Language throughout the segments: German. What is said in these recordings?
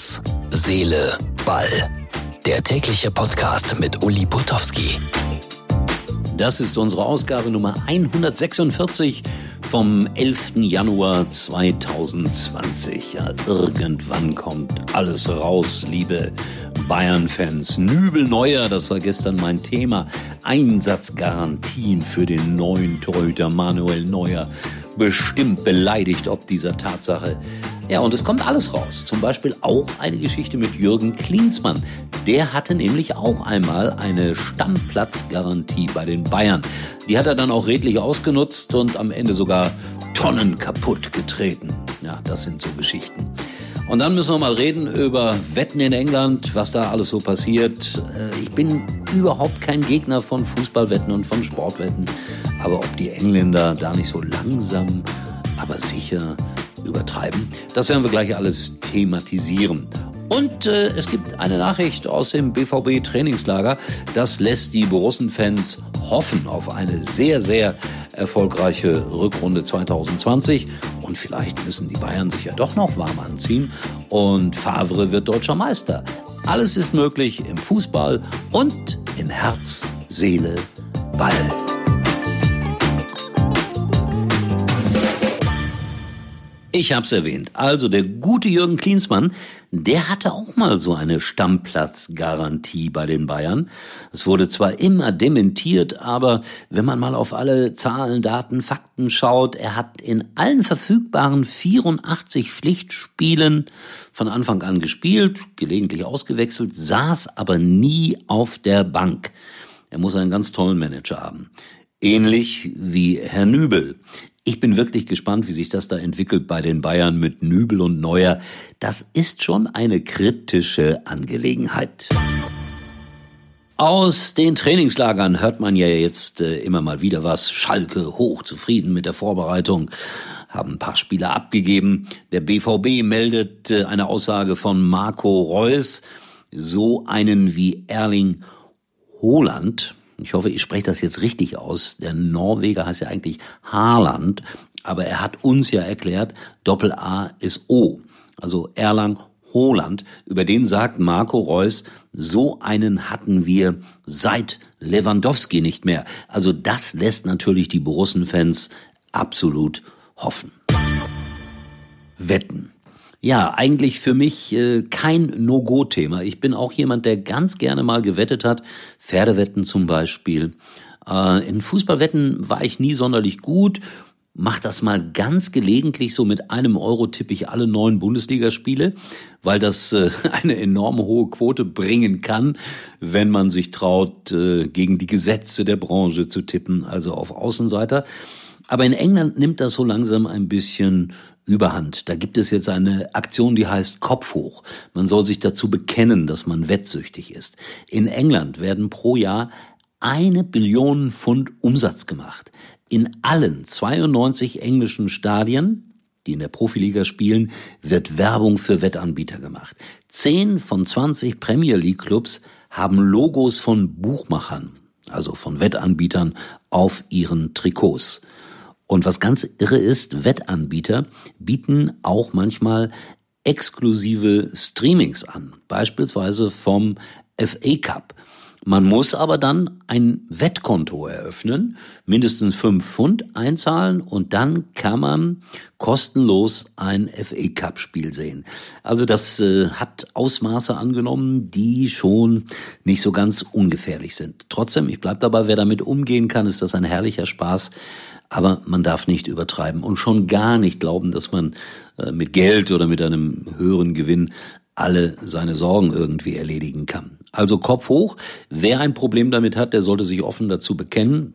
Herz, Seele, Ball. Der tägliche Podcast mit Uli Putowski. Das ist unsere Ausgabe Nummer 146 vom 11. Januar 2020. Ja, irgendwann kommt alles raus, liebe Bayern-Fans. Nübel Neuer, das war gestern mein Thema. Einsatzgarantien für den neuen Torhüter Manuel Neuer. Bestimmt beleidigt ob dieser Tatsache. Ja, und es kommt alles raus. Zum Beispiel auch eine Geschichte mit Jürgen Klinsmann. Der hatte nämlich auch einmal eine Stammplatzgarantie bei den Bayern. Die hat er dann auch redlich ausgenutzt und am Ende sogar Tonnen kaputt getreten. Ja, das sind so Geschichten. Und dann müssen wir mal reden über Wetten in England, was da alles so passiert. Äh, ich bin überhaupt kein Gegner von Fußballwetten und von Sportwetten. Aber ob die Engländer da nicht so langsam, aber sicher übertreiben, das werden wir gleich alles thematisieren. Und äh, es gibt eine Nachricht aus dem BVB Trainingslager. Das lässt die Borussen-Fans hoffen auf eine sehr, sehr erfolgreiche Rückrunde 2020. Und vielleicht müssen die Bayern sich ja doch noch warm anziehen. Und Favre wird deutscher Meister. Alles ist möglich im Fußball und in Herz, Seele, Ball. Ich hab's erwähnt. Also der gute Jürgen Klinsmann, der hatte auch mal so eine Stammplatzgarantie bei den Bayern. Es wurde zwar immer dementiert, aber wenn man mal auf alle Zahlen, Daten, Fakten schaut, er hat in allen verfügbaren 84 Pflichtspielen von Anfang an gespielt, gelegentlich ausgewechselt, saß aber nie auf der Bank. Er muss einen ganz tollen Manager haben. Ähnlich wie Herr Nübel. Ich bin wirklich gespannt, wie sich das da entwickelt bei den Bayern mit Nübel und Neuer. Das ist schon eine kritische Angelegenheit. Aus den Trainingslagern hört man ja jetzt äh, immer mal wieder was. Schalke hochzufrieden mit der Vorbereitung, haben ein paar Spieler abgegeben. Der BVB meldet äh, eine Aussage von Marco Reus. So einen wie Erling Haaland ich hoffe, ich spreche das jetzt richtig aus. Der Norweger heißt ja eigentlich Haaland, aber er hat uns ja erklärt, Doppel A ist O. Also Erlang Holland, über den sagt Marco Reus, so einen hatten wir seit Lewandowski nicht mehr. Also das lässt natürlich die Borussen-Fans absolut hoffen. Wetten. Ja, eigentlich für mich äh, kein No-Go-Thema. Ich bin auch jemand, der ganz gerne mal gewettet hat. Pferdewetten zum Beispiel. Äh, in Fußballwetten war ich nie sonderlich gut. Mach das mal ganz gelegentlich, so mit einem Euro tippe ich alle neun Bundesligaspiele, weil das äh, eine enorm hohe Quote bringen kann, wenn man sich traut, äh, gegen die Gesetze der Branche zu tippen, also auf Außenseiter. Aber in England nimmt das so langsam ein bisschen Überhand. Da gibt es jetzt eine Aktion, die heißt Kopf hoch. Man soll sich dazu bekennen, dass man wettsüchtig ist. In England werden pro Jahr eine Billion Pfund Umsatz gemacht. In allen 92 englischen Stadien, die in der Profiliga spielen, wird Werbung für Wettanbieter gemacht. Zehn von 20 Premier League Clubs haben Logos von Buchmachern, also von Wettanbietern, auf ihren Trikots. Und was ganz irre ist, Wettanbieter bieten auch manchmal exklusive Streamings an, beispielsweise vom FA Cup. Man muss aber dann ein Wettkonto eröffnen, mindestens fünf Pfund einzahlen und dann kann man kostenlos ein FA Cup Spiel sehen. Also das äh, hat Ausmaße angenommen, die schon nicht so ganz ungefährlich sind. Trotzdem, ich bleib dabei, wer damit umgehen kann, ist das ein herrlicher Spaß. Aber man darf nicht übertreiben und schon gar nicht glauben, dass man äh, mit Geld oder mit einem höheren Gewinn alle seine Sorgen irgendwie erledigen kann. Also Kopf hoch. Wer ein Problem damit hat, der sollte sich offen dazu bekennen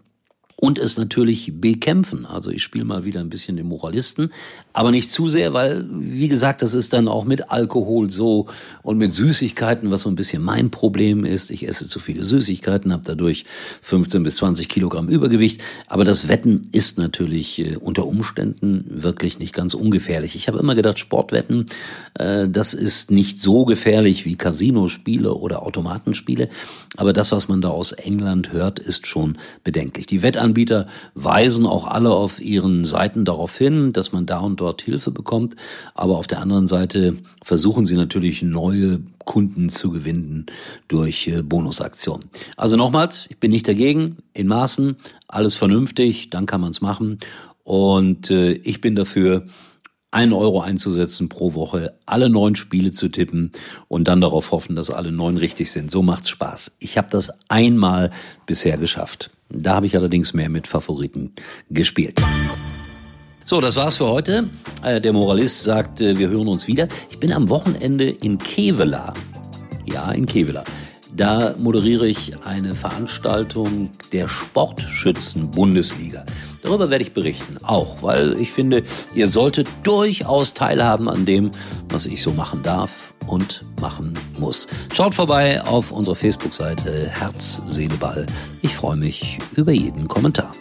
und es natürlich bekämpfen. Also ich spiele mal wieder ein bisschen den Moralisten, aber nicht zu sehr, weil, wie gesagt, das ist dann auch mit Alkohol so und mit Süßigkeiten, was so ein bisschen mein Problem ist. Ich esse zu viele Süßigkeiten, habe dadurch 15 bis 20 Kilogramm Übergewicht. Aber das Wetten ist natürlich äh, unter Umständen wirklich nicht ganz ungefährlich. Ich habe immer gedacht, Sportwetten, äh, das ist nicht so gefährlich wie Casinospiele oder Automatenspiele. Aber das, was man da aus England hört, ist schon bedenklich. Die Wettanbieter Wettanbieter weisen auch alle auf ihren Seiten darauf hin, dass man da und dort Hilfe bekommt. Aber auf der anderen Seite versuchen sie natürlich neue Kunden zu gewinnen durch äh, Bonusaktionen. Also nochmals, ich bin nicht dagegen, in Maßen, alles vernünftig, dann kann man es machen. Und äh, ich bin dafür, einen Euro einzusetzen pro Woche, alle neun Spiele zu tippen und dann darauf hoffen, dass alle neun richtig sind. So macht's Spaß. Ich habe das einmal bisher geschafft. Da habe ich allerdings mehr mit Favoriten gespielt. So, das war's für heute. Äh, der Moralist sagt, äh, wir hören uns wieder. Ich bin am Wochenende in Kevela. Ja, in Kevela. Da moderiere ich eine Veranstaltung der Sportschützen-Bundesliga. Darüber werde ich berichten, auch weil ich finde, ihr solltet durchaus teilhaben an dem, was ich so machen darf und machen muss. Schaut vorbei auf unserer Facebook-Seite Herz, Seele, Ball. Ich freue mich über jeden Kommentar.